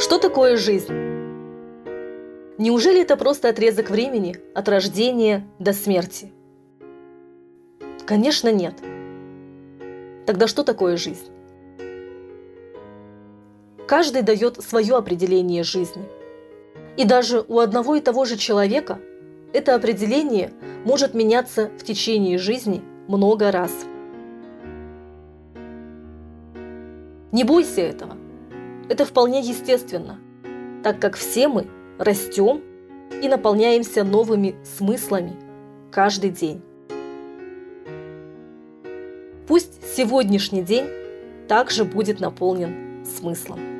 Что такое жизнь? Неужели это просто отрезок времени от рождения до смерти? Конечно, нет. Тогда что такое жизнь? Каждый дает свое определение жизни. И даже у одного и того же человека это определение может меняться в течение жизни много раз. Не бойся этого. Это вполне естественно, так как все мы растем и наполняемся новыми смыслами каждый день. Пусть сегодняшний день также будет наполнен смыслом.